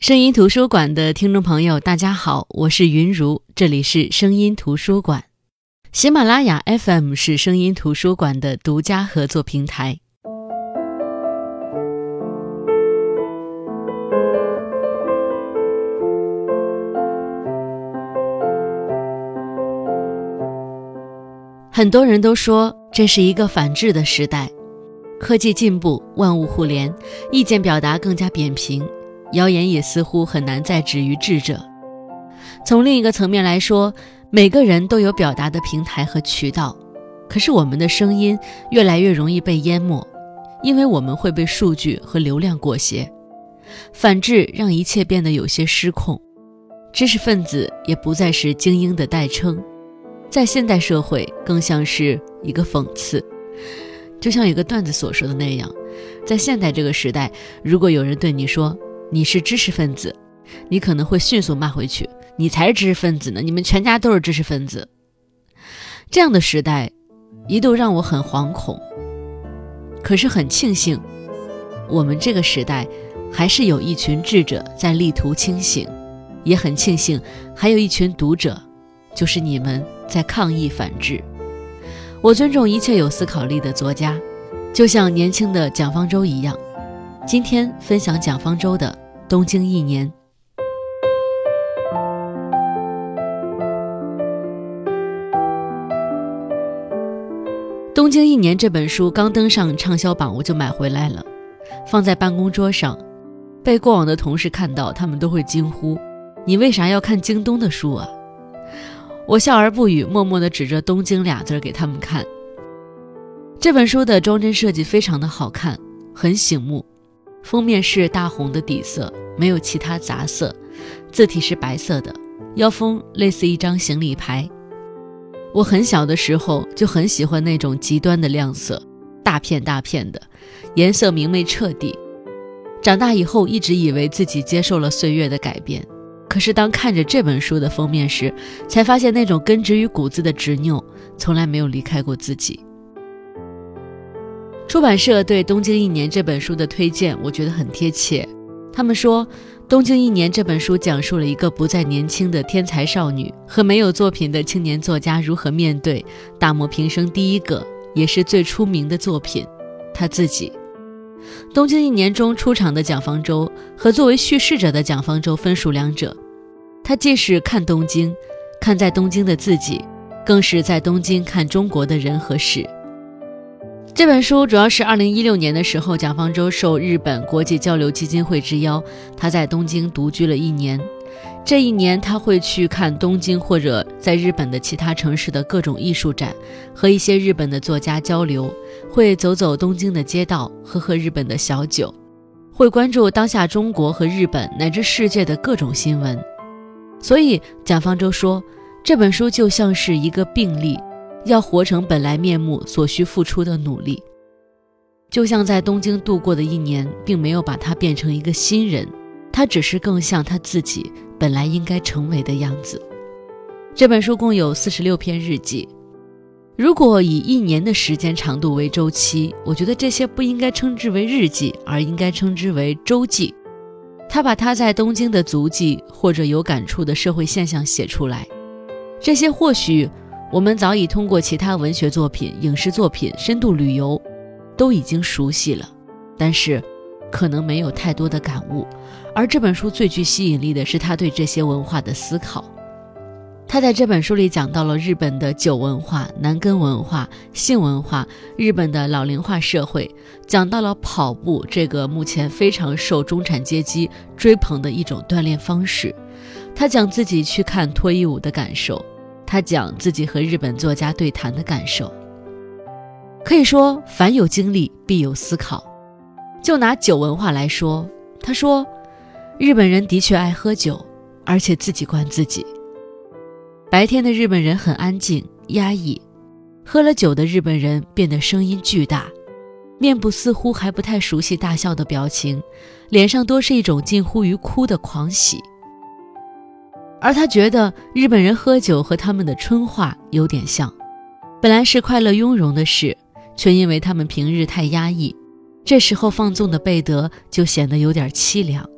声音图书馆的听众朋友，大家好，我是云如，这里是声音图书馆。喜马拉雅 FM 是声音图书馆的独家合作平台。很多人都说这是一个反智的时代，科技进步，万物互联，意见表达更加扁平。谣言也似乎很难再止于智者。从另一个层面来说，每个人都有表达的平台和渠道，可是我们的声音越来越容易被淹没，因为我们会被数据和流量裹挟。反制让一切变得有些失控，知识分子也不再是精英的代称，在现代社会更像是一个讽刺。就像一个段子所说的那样，在现代这个时代，如果有人对你说，你是知识分子，你可能会迅速骂回去：“你才是知识分子呢！你们全家都是知识分子。”这样的时代，一度让我很惶恐。可是很庆幸，我们这个时代还是有一群智者在力图清醒，也很庆幸还有一群读者，就是你们在抗议反智。我尊重一切有思考力的作家，就像年轻的蒋方舟一样。今天分享蒋方舟的《东京一年》。《东京一年》这本书刚登上畅销榜，我就买回来了，放在办公桌上。被过往的同事看到，他们都会惊呼：“你为啥要看京东的书啊？”我笑而不语，默默地指着“东京”俩字给他们看。这本书的装帧设计非常的好看，很醒目。封面是大红的底色，没有其他杂色，字体是白色的，腰封类似一张行李牌。我很小的时候就很喜欢那种极端的亮色，大片大片的，颜色明媚彻底。长大以后一直以为自己接受了岁月的改变，可是当看着这本书的封面时，才发现那种根植于骨子的执拗从来没有离开过自己。出版社对《东京一年》这本书的推荐，我觉得很贴切。他们说，《东京一年》这本书讲述了一个不再年轻的天才少女和没有作品的青年作家如何面对大漠平生第一个也是最出名的作品——他自己。《东京一年》中出场的蒋方舟和作为叙事者的蒋方舟分属两者，他既是看东京，看在东京的自己，更是在东京看中国的人和事。这本书主要是二零一六年的时候，蒋方舟受日本国际交流基金会之邀，他在东京独居了一年。这一年，他会去看东京或者在日本的其他城市的各种艺术展，和一些日本的作家交流，会走走东京的街道，喝喝日本的小酒，会关注当下中国和日本乃至世界的各种新闻。所以，蒋方舟说，这本书就像是一个病例。要活成本来面目所需付出的努力，就像在东京度过的一年，并没有把他变成一个新人，他只是更像他自己本来应该成为的样子。这本书共有四十六篇日记，如果以一年的时间长度为周期，我觉得这些不应该称之为日记，而应该称之为周记。他把他在东京的足迹或者有感触的社会现象写出来，这些或许。我们早已通过其他文学作品、影视作品、深度旅游，都已经熟悉了，但是可能没有太多的感悟。而这本书最具吸引力的是他对这些文化的思考。他在这本书里讲到了日本的酒文化、男根文化、性文化、日本的老龄化社会，讲到了跑步这个目前非常受中产阶级追捧的一种锻炼方式。他讲自己去看脱衣舞的感受。他讲自己和日本作家对谈的感受，可以说凡有经历必有思考。就拿酒文化来说，他说，日本人的确爱喝酒，而且自己灌自己。白天的日本人很安静压抑，喝了酒的日本人变得声音巨大，面部似乎还不太熟悉大笑的表情，脸上多是一种近乎于哭的狂喜。而他觉得日本人喝酒和他们的春话有点像，本来是快乐雍容的事，却因为他们平日太压抑，这时候放纵的贝德就显得有点凄凉。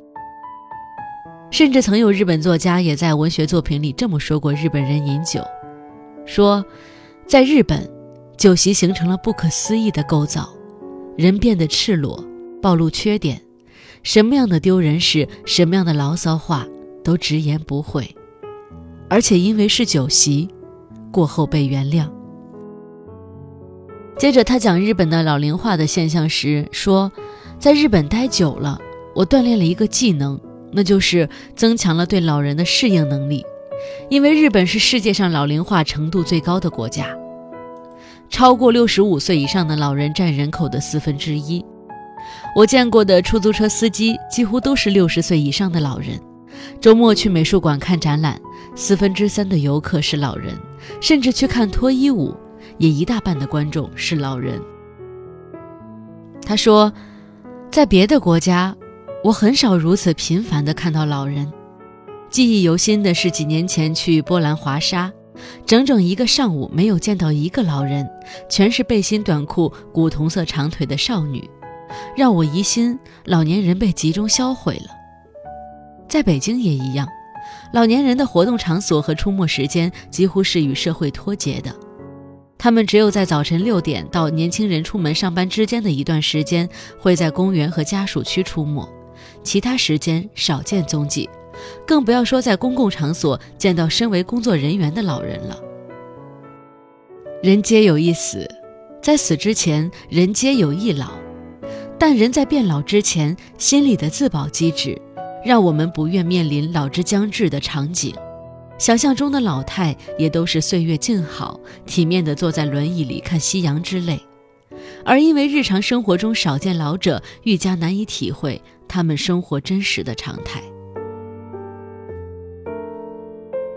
甚至曾有日本作家也在文学作品里这么说过：日本人饮酒，说，在日本，酒席形成了不可思议的构造，人变得赤裸，暴露缺点，什么样的丢人事，什么样的牢骚话，都直言不讳，而且因为是酒席，过后被原谅。接着他讲日本的老龄化的现象时说，在日本待久了，我锻炼了一个技能。那就是增强了对老人的适应能力，因为日本是世界上老龄化程度最高的国家，超过六十五岁以上的老人占人口的四分之一。我见过的出租车司机几乎都是六十岁以上的老人。周末去美术馆看展览，四分之三的游客是老人，甚至去看脱衣舞，也一大半的观众是老人。他说，在别的国家。我很少如此频繁地看到老人。记忆犹新的是几年前去波兰华沙，整整一个上午没有见到一个老人，全是背心短裤、古铜色长腿的少女，让我疑心老年人被集中销毁了。在北京也一样，老年人的活动场所和出没时间几乎是与社会脱节的。他们只有在早晨六点到年轻人出门上班之间的一段时间，会在公园和家属区出没。其他时间少见踪迹，更不要说在公共场所见到身为工作人员的老人了。人皆有一死，在死之前，人皆有一老。但人在变老之前，心里的自保机制，让我们不愿面临老之将至的场景。想象中的老太，也都是岁月静好、体面地坐在轮椅里看夕阳之类。而因为日常生活中少见老者，愈加难以体会。他们生活真实的常态。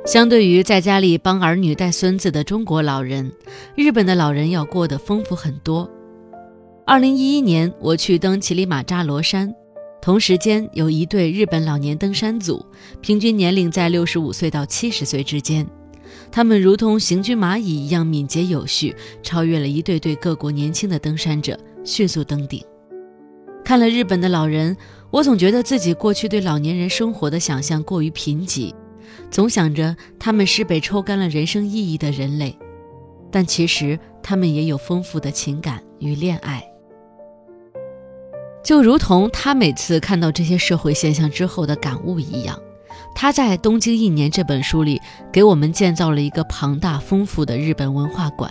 相对于在家里帮儿女带孙子的中国老人，日本的老人要过得丰富很多。二零一一年，我去登乞力马扎罗山，同时间有一对日本老年登山组，平均年龄在六十五岁到七十岁之间。他们如同行军蚂蚁一样敏捷有序，超越了一对对各国年轻的登山者，迅速登顶。看了日本的老人，我总觉得自己过去对老年人生活的想象过于贫瘠，总想着他们是被抽干了人生意义的人类，但其实他们也有丰富的情感与恋爱。就如同他每次看到这些社会现象之后的感悟一样，他在《东京一年》这本书里给我们建造了一个庞大丰富的日本文化馆。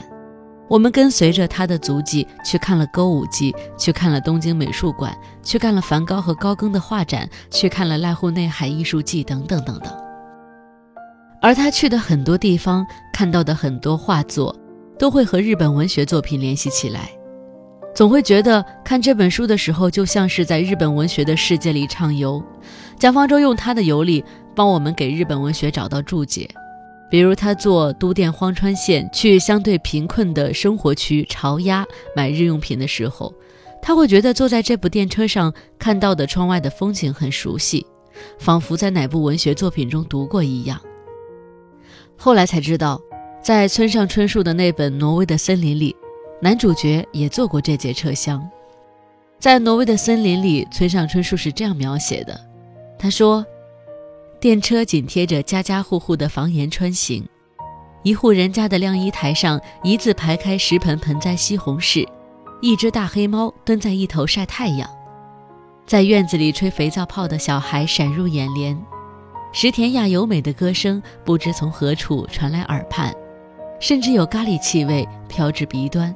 我们跟随着他的足迹去看了歌舞伎，去看了东京美术馆，去看了梵高和高更的画展，去看了濑户内海艺术祭等等等等。而他去的很多地方，看到的很多画作，都会和日本文学作品联系起来，总会觉得看这本书的时候，就像是在日本文学的世界里畅游。蒋方舟用他的游历，帮我们给日本文学找到注解。比如他坐都电荒川线去相对贫困的生活区潮鸭买日用品的时候，他会觉得坐在这部电车上看到的窗外的风景很熟悉，仿佛在哪部文学作品中读过一样。后来才知道，在村上春树的那本《挪威的森林》里，男主角也坐过这节车厢。在《挪威的森林》里，村上春树是这样描写的，他说。电车紧贴着家家户户的房檐穿行，一户人家的晾衣台上一字排开十盆盆栽西红柿，一只大黑猫蹲在一头晒太阳，在院子里吹肥皂泡的小孩闪入眼帘，石田亚由美的歌声不知从何处传来耳畔，甚至有咖喱气味飘至鼻端。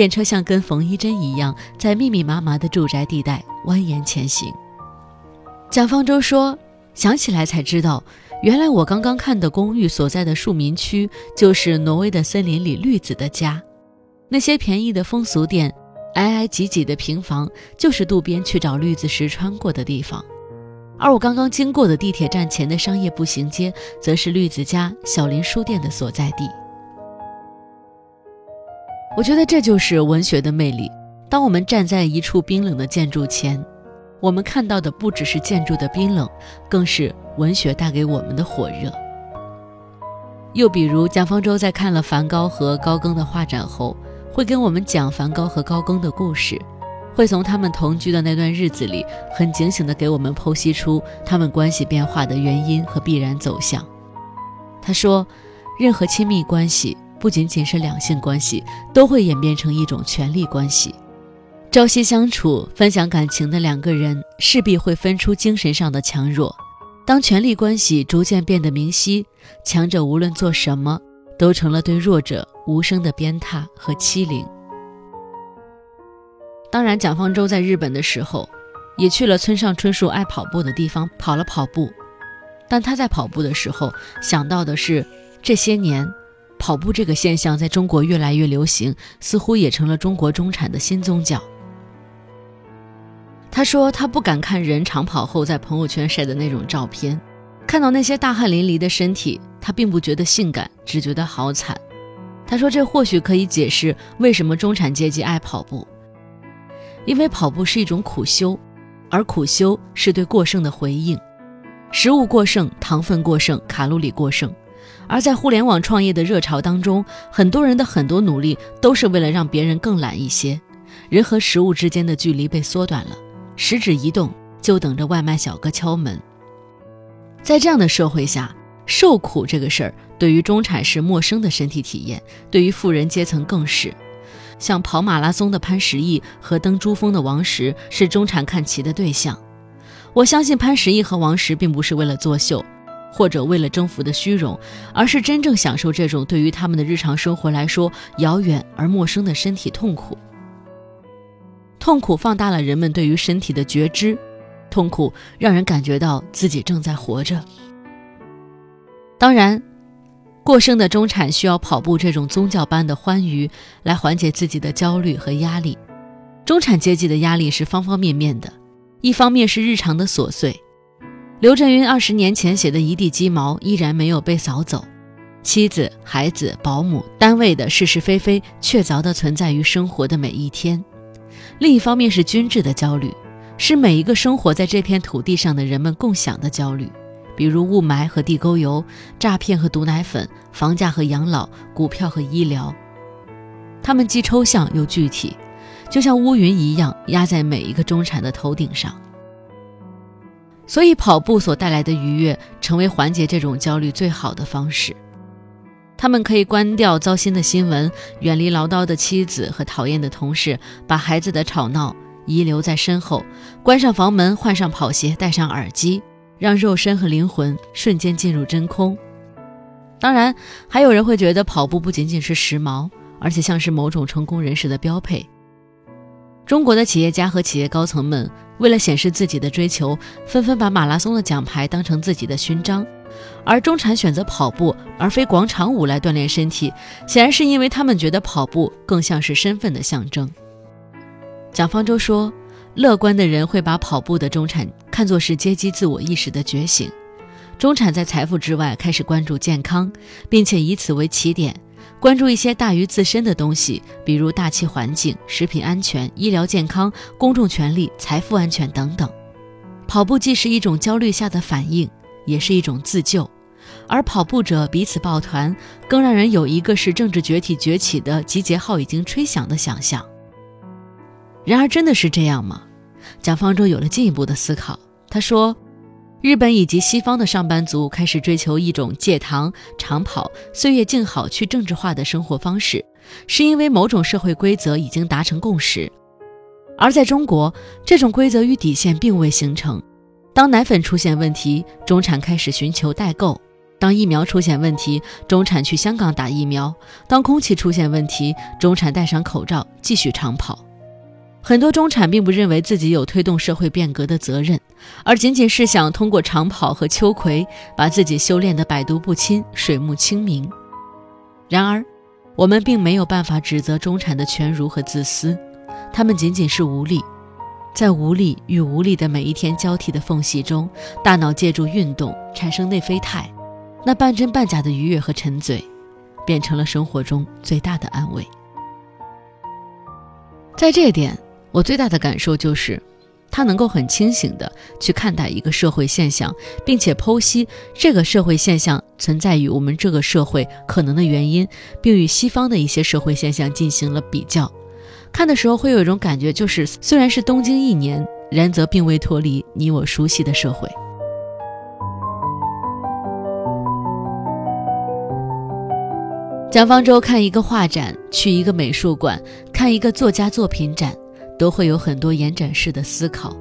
电车像跟缝衣针一样，在密密麻麻的住宅地带蜿蜒前行。蒋方舟说。想起来才知道，原来我刚刚看的公寓所在的庶民区，就是挪威的森林里绿子的家。那些便宜的风俗店，挨挨挤挤的平房，就是渡边去找绿子时穿过的地方。而我刚刚经过的地铁站前的商业步行街，则是绿子家小林书店的所在地。我觉得这就是文学的魅力。当我们站在一处冰冷的建筑前。我们看到的不只是建筑的冰冷，更是文学带给我们的火热。又比如，蒋方舟在看了梵高和高更的画展后，会跟我们讲梵高和高更的故事，会从他们同居的那段日子里，很警醒地给我们剖析出他们关系变化的原因和必然走向。他说，任何亲密关系，不仅仅是两性关系，都会演变成一种权力关系。朝夕相处、分享感情的两个人，势必会分出精神上的强弱。当权力关系逐渐变得明晰，强者无论做什么，都成了对弱者无声的鞭挞和欺凌。当然，蒋方舟在日本的时候，也去了村上春树爱跑步的地方跑了跑步。但他在跑步的时候，想到的是这些年，跑步这个现象在中国越来越流行，似乎也成了中国中产的新宗教。他说他不敢看人长跑后在朋友圈晒的那种照片，看到那些大汗淋漓的身体，他并不觉得性感，只觉得好惨。他说这或许可以解释为什么中产阶级爱跑步，因为跑步是一种苦修，而苦修是对过剩的回应，食物过剩、糖分过剩、卡路里过剩。而在互联网创业的热潮当中，很多人的很多努力都是为了让别人更懒一些，人和食物之间的距离被缩短了。食指一动，就等着外卖小哥敲门。在这样的社会下，受苦这个事儿对于中产是陌生的身体体验，对于富人阶层更是。像跑马拉松的潘石屹和登珠峰的王石是中产看齐的对象。我相信潘石屹和王石并不是为了作秀，或者为了征服的虚荣，而是真正享受这种对于他们的日常生活来说遥远而陌生的身体痛苦。痛苦放大了人们对于身体的觉知，痛苦让人感觉到自己正在活着。当然，过剩的中产需要跑步这种宗教般的欢愉来缓解自己的焦虑和压力。中产阶级的压力是方方面面的，一方面是日常的琐碎。刘震云二十年前写的一地鸡毛依然没有被扫走，妻子、孩子、保姆、单位的是是非非确凿地存在于生活的每一天。另一方面是均质的焦虑，是每一个生活在这片土地上的人们共享的焦虑，比如雾霾和地沟油、诈骗和毒奶粉、房价和养老、股票和医疗。它们既抽象又具体，就像乌云一样压在每一个中产的头顶上。所以，跑步所带来的愉悦，成为缓解这种焦虑最好的方式。他们可以关掉糟心的新闻，远离唠叨的妻子和讨厌的同事，把孩子的吵闹遗留在身后，关上房门，换上跑鞋，戴上耳机，让肉身和灵魂瞬间进入真空。当然，还有人会觉得跑步不仅仅是时髦，而且像是某种成功人士的标配。中国的企业家和企业高层们为了显示自己的追求，纷纷把马拉松的奖牌当成自己的勋章。而中产选择跑步而非广场舞来锻炼身体，显然是因为他们觉得跑步更像是身份的象征。蒋方舟说：“乐观的人会把跑步的中产看作是阶级自我意识的觉醒。中产在财富之外开始关注健康，并且以此为起点，关注一些大于自身的东西，比如大气环境、食品安全、医疗健康、公众权利、财富安全等等。跑步既是一种焦虑下的反应。”也是一种自救，而跑步者彼此抱团，更让人有一个是政治崛起崛起的集结号已经吹响的想象。然而，真的是这样吗？蒋方舟有了进一步的思考。他说：“日本以及西方的上班族开始追求一种戒糖、长跑、岁月静好、去政治化的生活方式，是因为某种社会规则已经达成共识；而在中国，这种规则与底线并未形成。”当奶粉出现问题，中产开始寻求代购；当疫苗出现问题，中产去香港打疫苗；当空气出现问题，中产戴上口罩继续长跑。很多中产并不认为自己有推动社会变革的责任，而仅仅是想通过长跑和秋葵把自己修炼得百毒不侵、水木清明。然而，我们并没有办法指责中产的权儒和自私，他们仅仅是无力。在无力与无力的每一天交替的缝隙中，大脑借助运动产生内啡肽，那半真半假的愉悦和沉醉，变成了生活中最大的安慰。在这点，我最大的感受就是，他能够很清醒地去看待一个社会现象，并且剖析这个社会现象存在于我们这个社会可能的原因，并与西方的一些社会现象进行了比较。看的时候会有一种感觉，就是虽然是东京一年，然则并未脱离你我熟悉的社会。蒋方舟看一个画展，去一个美术馆，看一个作家作品展，都会有很多延展式的思考。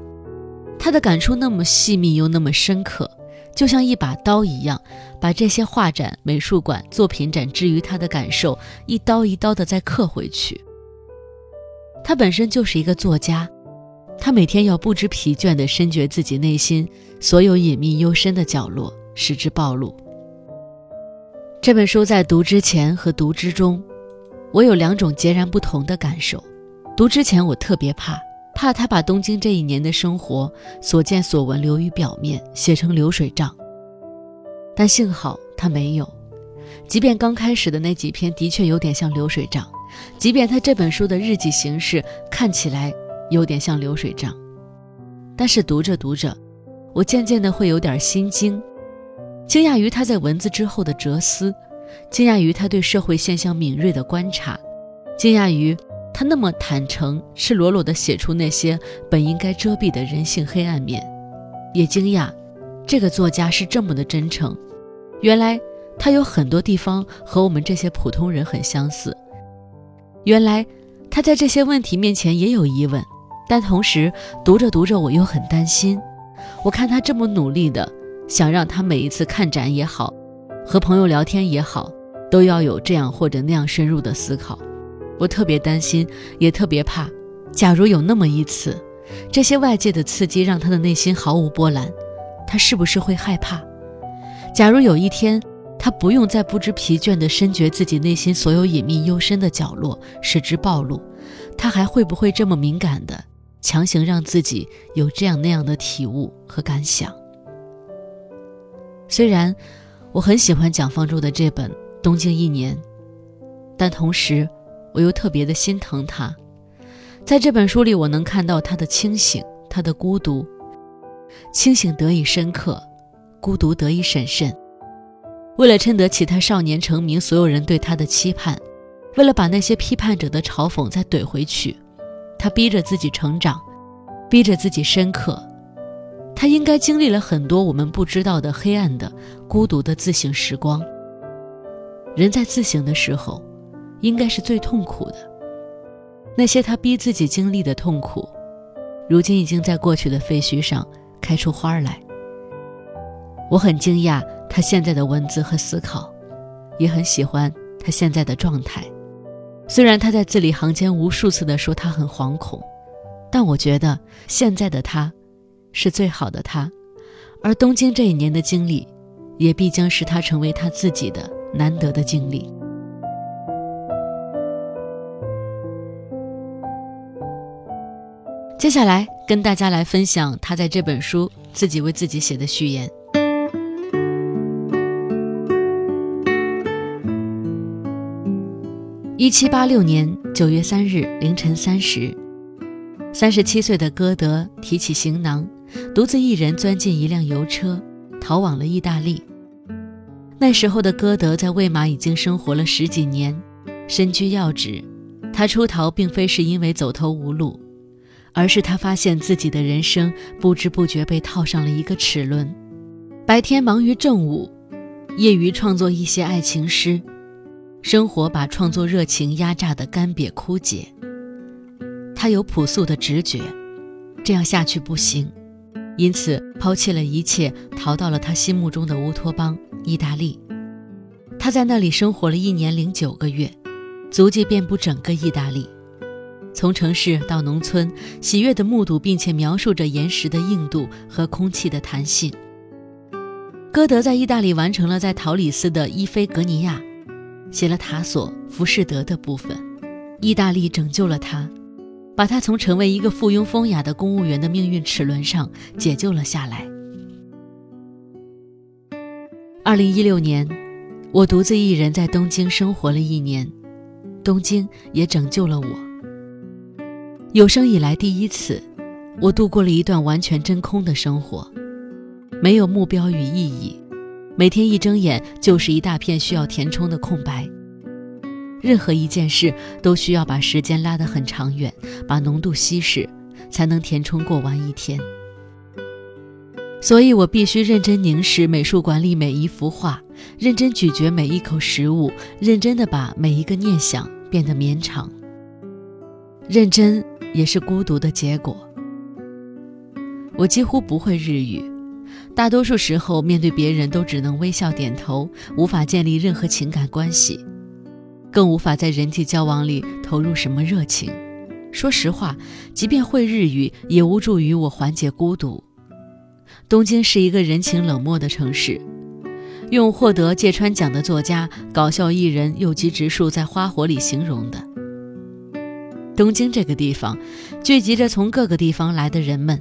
他的感触那么细密又那么深刻，就像一把刀一样，把这些画展、美术馆、作品展之于他的感受，一刀一刀的再刻回去。他本身就是一个作家，他每天要不知疲倦地深掘自己内心所有隐秘幽深的角落，使之暴露。这本书在读之前和读之中，我有两种截然不同的感受。读之前，我特别怕，怕他把东京这一年的生活所见所闻流于表面，写成流水账。但幸好他没有，即便刚开始的那几篇的确有点像流水账，即便他这本书的日记形式看起来有点像流水账，但是读着读着，我渐渐的会有点心惊。惊讶于他在文字之后的哲思，惊讶于他对社会现象敏锐的观察，惊讶于他那么坦诚、赤裸裸地写出那些本应该遮蔽的人性黑暗面，也惊讶这个作家是这么的真诚。原来他有很多地方和我们这些普通人很相似。原来他在这些问题面前也有疑问，但同时读着读着我又很担心。我看他这么努力的。想让他每一次看展也好，和朋友聊天也好，都要有这样或者那样深入的思考。我特别担心，也特别怕。假如有那么一次，这些外界的刺激让他的内心毫无波澜，他是不是会害怕？假如有一天，他不用再不知疲倦地深掘自己内心所有隐秘幽深的角落，使之暴露，他还会不会这么敏感的强行让自己有这样那样的体悟和感想？虽然我很喜欢蒋方舟的这本《东京一年》，但同时我又特别的心疼他。在这本书里，我能看到他的清醒，他的孤独。清醒得以深刻，孤独得以审慎。为了撑得起他少年成名，所有人对他的期盼，为了把那些批判者的嘲讽再怼回去，他逼着自己成长，逼着自己深刻。他应该经历了很多我们不知道的黑暗的、孤独的自省时光。人在自省的时候，应该是最痛苦的。那些他逼自己经历的痛苦，如今已经在过去的废墟上开出花来。我很惊讶他现在的文字和思考，也很喜欢他现在的状态。虽然他在字里行间无数次地说他很惶恐，但我觉得现在的他。是最好的他，而东京这一年的经历，也必将使他成为他自己的难得的经历。接下来跟大家来分享他在这本书自己为自己写的序言。一七八六年九月三日凌晨三时，三十七岁的歌德提起行囊。独自一人钻进一辆油车，逃往了意大利。那时候的歌德在魏玛已经生活了十几年，身居要职。他出逃并非是因为走投无路，而是他发现自己的人生不知不觉被套上了一个齿轮。白天忙于政务，业余创作一些爱情诗，生活把创作热情压榨得干瘪枯竭。他有朴素的直觉，这样下去不行。因此，抛弃了一切，逃到了他心目中的乌托邦——意大利。他在那里生活了一年零九个月，足迹遍布整个意大利，从城市到农村，喜悦地目睹并且描述着岩石的硬度和空气的弹性。歌德在意大利完成了在陶里斯的伊菲格尼亚，写了塔索、浮士德的部分。意大利拯救了他。把他从成为一个附庸风雅的公务员的命运齿轮上解救了下来。二零一六年，我独自一人在东京生活了一年，东京也拯救了我。有生以来第一次，我度过了一段完全真空的生活，没有目标与意义，每天一睁眼就是一大片需要填充的空白。任何一件事都需要把时间拉得很长远，把浓度稀释，才能填充过完一天。所以我必须认真凝视美术馆里每一幅画，认真咀嚼每一口食物，认真地把每一个念想变得绵长。认真也是孤独的结果。我几乎不会日语，大多数时候面对别人都只能微笑点头，无法建立任何情感关系，更无法在人际交往里投入什么热情。说实话，即便会日语，也无助于我缓解孤独。东京是一个人情冷漠的城市，用获得芥川奖的作家、搞笑艺人右吉直树在《花火》里形容的。东京这个地方，聚集着从各个地方来的人们。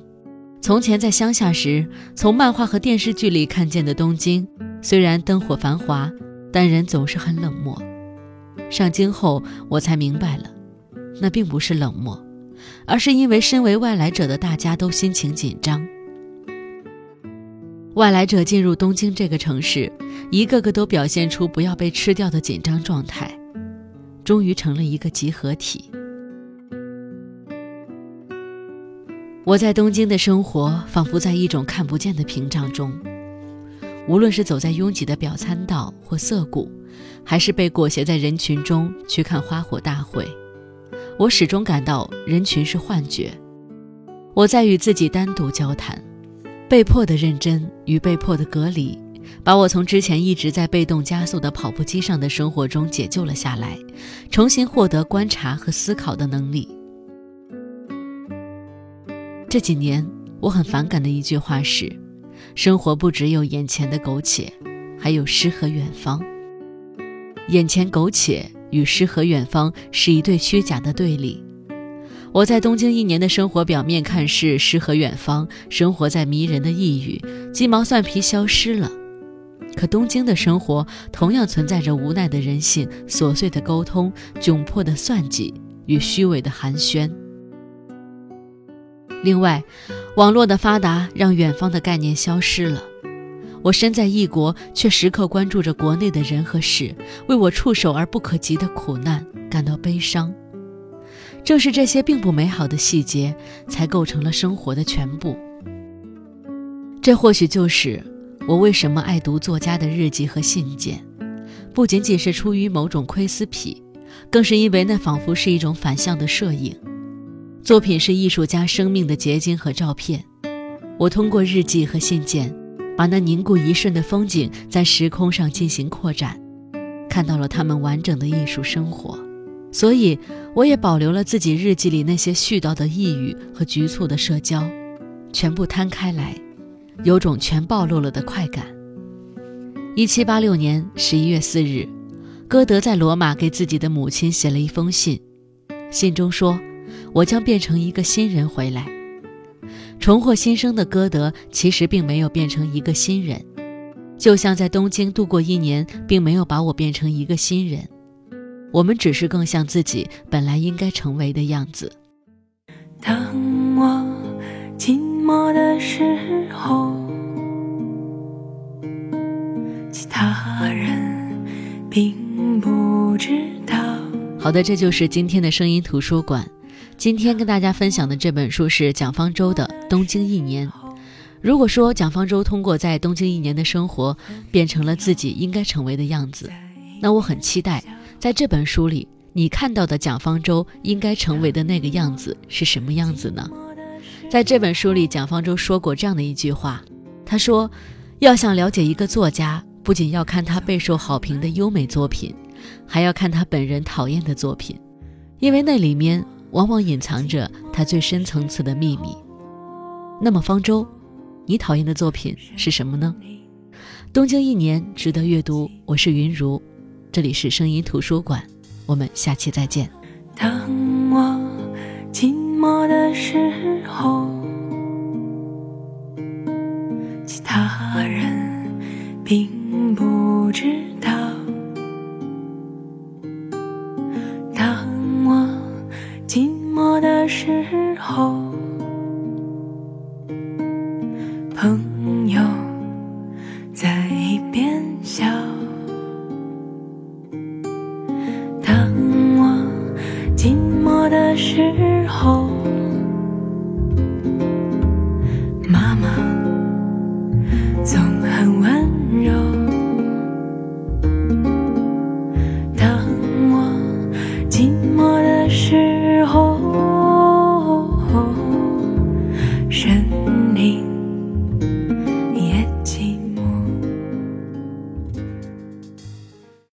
从前在乡下时，从漫画和电视剧里看见的东京，虽然灯火繁华，但人总是很冷漠。上京后，我才明白了，那并不是冷漠，而是因为身为外来者的大家都心情紧张。外来者进入东京这个城市，一个个都表现出不要被吃掉的紧张状态，终于成了一个集合体。我在东京的生活仿佛在一种看不见的屏障中，无论是走在拥挤的表参道或涩谷，还是被裹挟在人群中去看花火大会，我始终感到人群是幻觉。我在与自己单独交谈，被迫的认真与被迫的隔离，把我从之前一直在被动加速的跑步机上的生活中解救了下来，重新获得观察和思考的能力。这几年，我很反感的一句话是：“生活不只有眼前的苟且，还有诗和远方。”眼前苟且与诗和远方是一对虚假的对立。我在东京一年的生活，表面看是诗和远方，生活在迷人的异域，鸡毛蒜皮消失了。可东京的生活同样存在着无奈的人性、琐碎的沟通、窘迫的算计与虚伪的寒暄。另外，网络的发达让远方的概念消失了。我身在异国，却时刻关注着国内的人和事，为我触手而不可及的苦难感到悲伤。正是这些并不美好的细节，才构成了生活的全部。这或许就是我为什么爱读作家的日记和信件，不仅仅是出于某种窥私癖，更是因为那仿佛是一种反向的摄影。作品是艺术家生命的结晶和照片。我通过日记和信件，把那凝固一瞬的风景在时空上进行扩展，看到了他们完整的艺术生活。所以，我也保留了自己日记里那些絮叨的呓语和局促的社交，全部摊开来，有种全暴露了的快感。一七八六年十一月四日，歌德在罗马给自己的母亲写了一封信，信中说。我将变成一个新人回来，重获新生的歌德其实并没有变成一个新人，就像在东京度过一年，并没有把我变成一个新人。我们只是更像自己本来应该成为的样子。当我寂寞的时候，其他人并不知道。好的，这就是今天的声音图书馆。今天跟大家分享的这本书是蒋方舟的《东京一年》。如果说蒋方舟通过在东京一年的生活变成了自己应该成为的样子，那我很期待在这本书里你看到的蒋方舟应该成为的那个样子是什么样子呢？在这本书里，蒋方舟说过这样的一句话：“他说，要想了解一个作家，不仅要看他备受好评的优美作品，还要看他本人讨厌的作品，因为那里面。”往往隐藏着他最深层次的秘密。那么方舟，你讨厌的作品是什么呢？东京一年值得阅读。我是云如，这里是声音图书馆，我们下期再见。当我寂寞的时候，其他人并不知道。时候，